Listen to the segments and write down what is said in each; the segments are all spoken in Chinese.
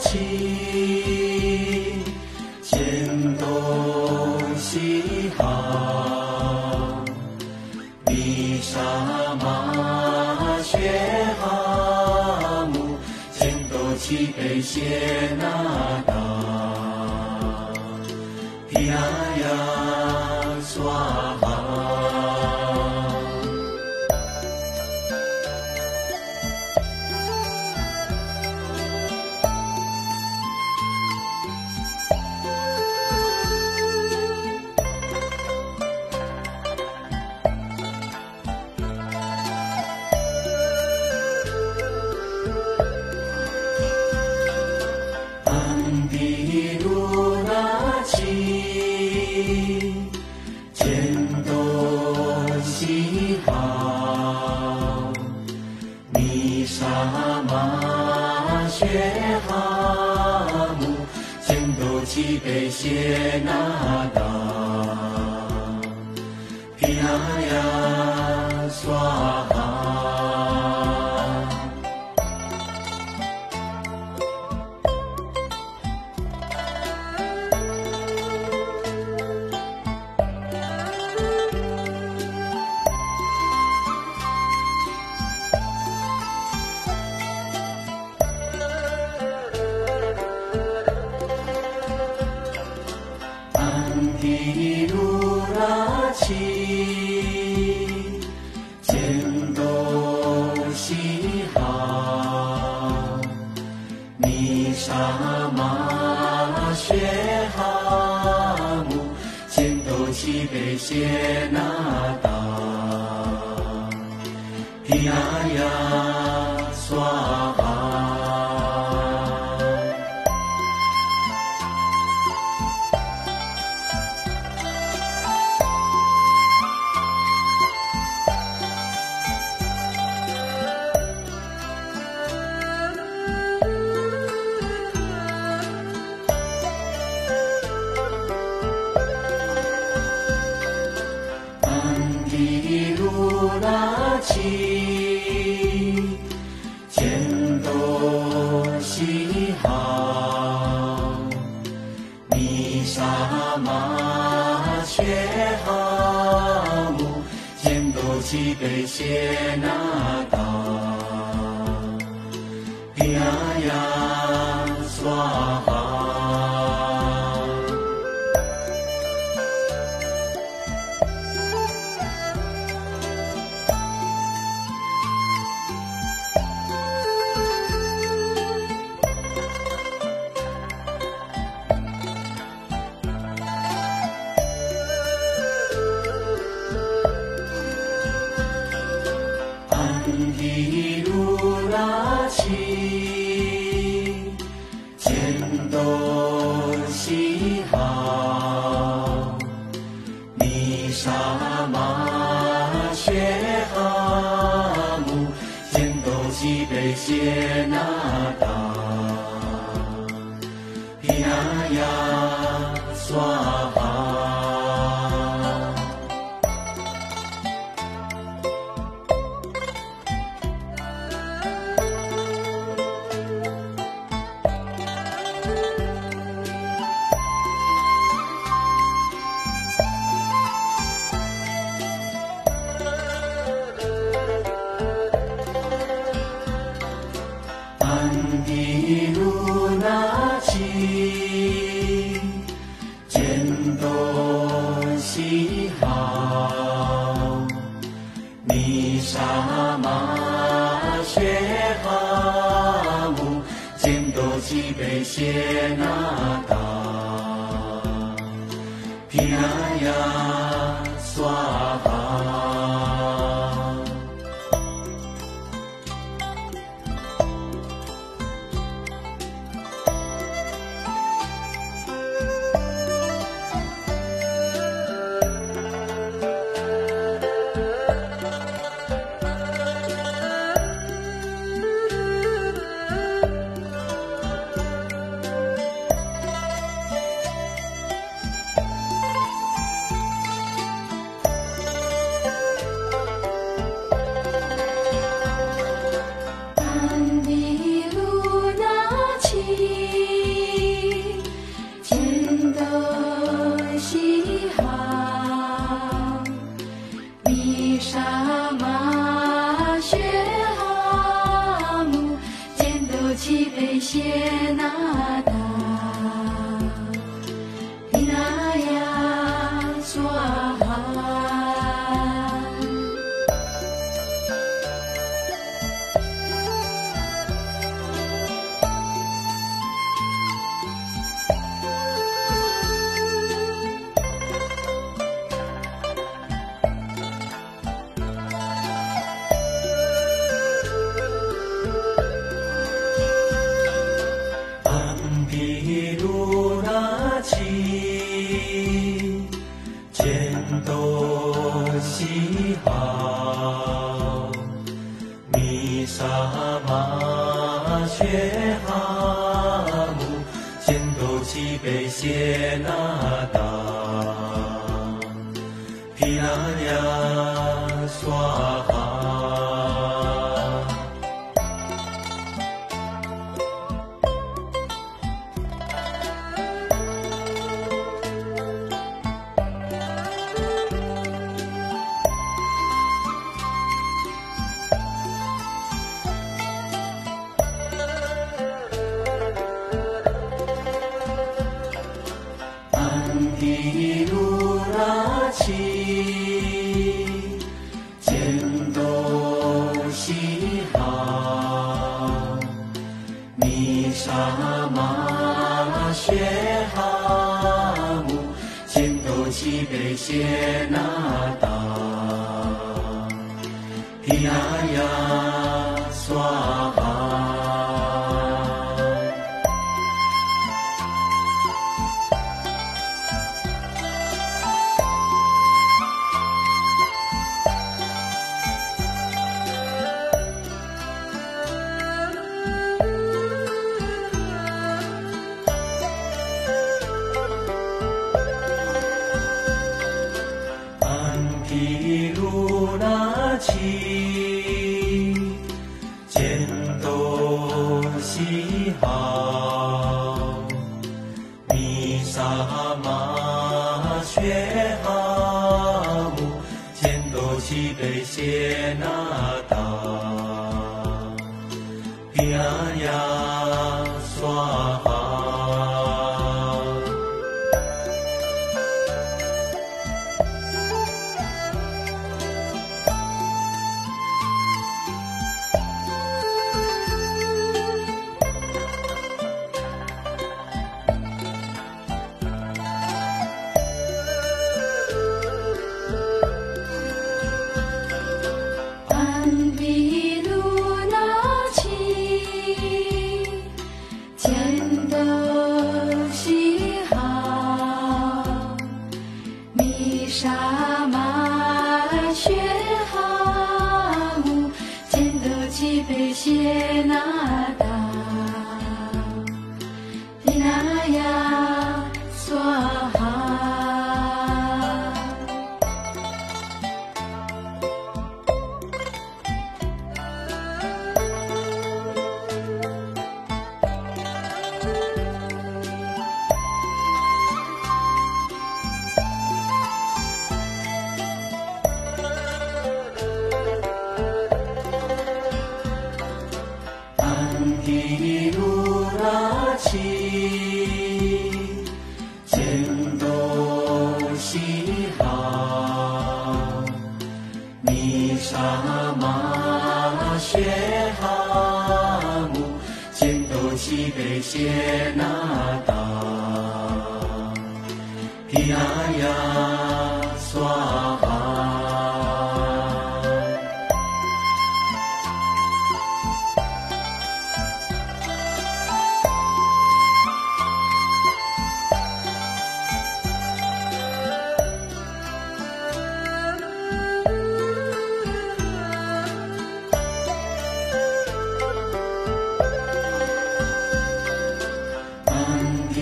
请请东西行，弥沙玛却哈木，请都齐北，谢那。接纳。千兜悉西那，摩诃伽那哈木伽那哆他伽纳哆。谢那大 Amen. Martini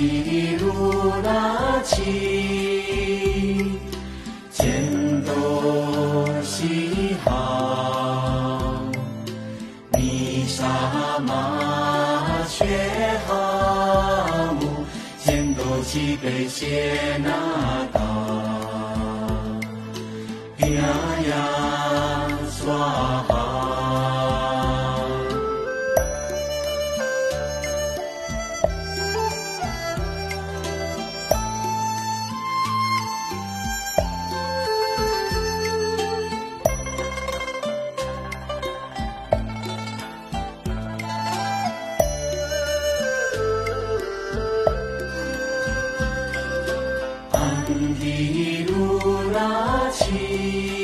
一路拉起，前多西哈，弥撒麻雀哈木，前多西北谢那。的露拉起。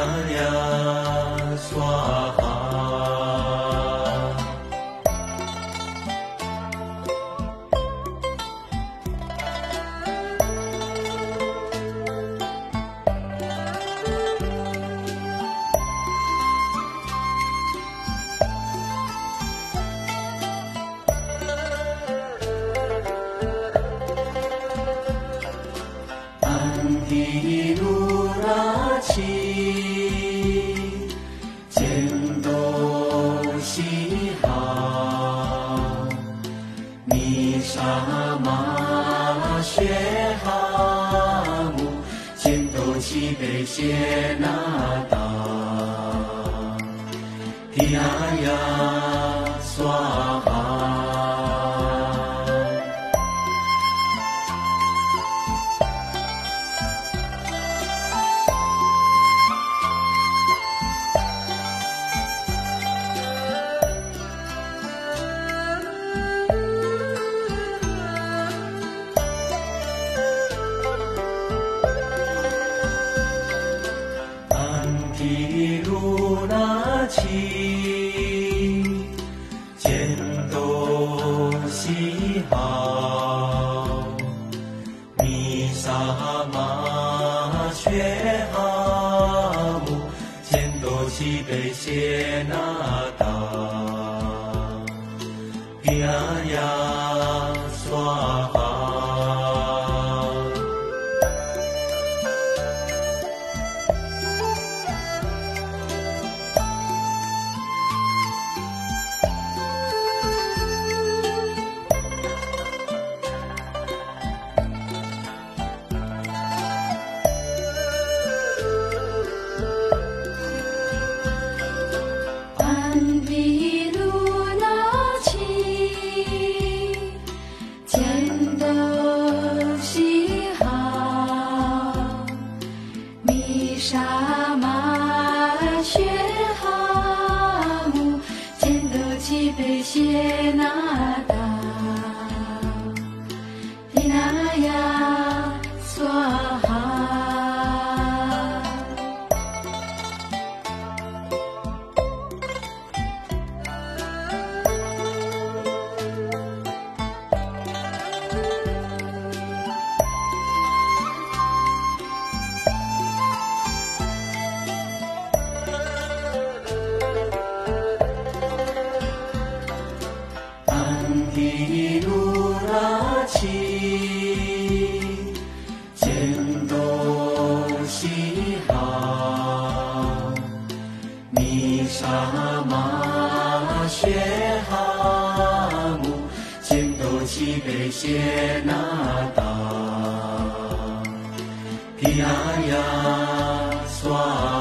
皮皮那呀娑哈。呀呀索。哈。呀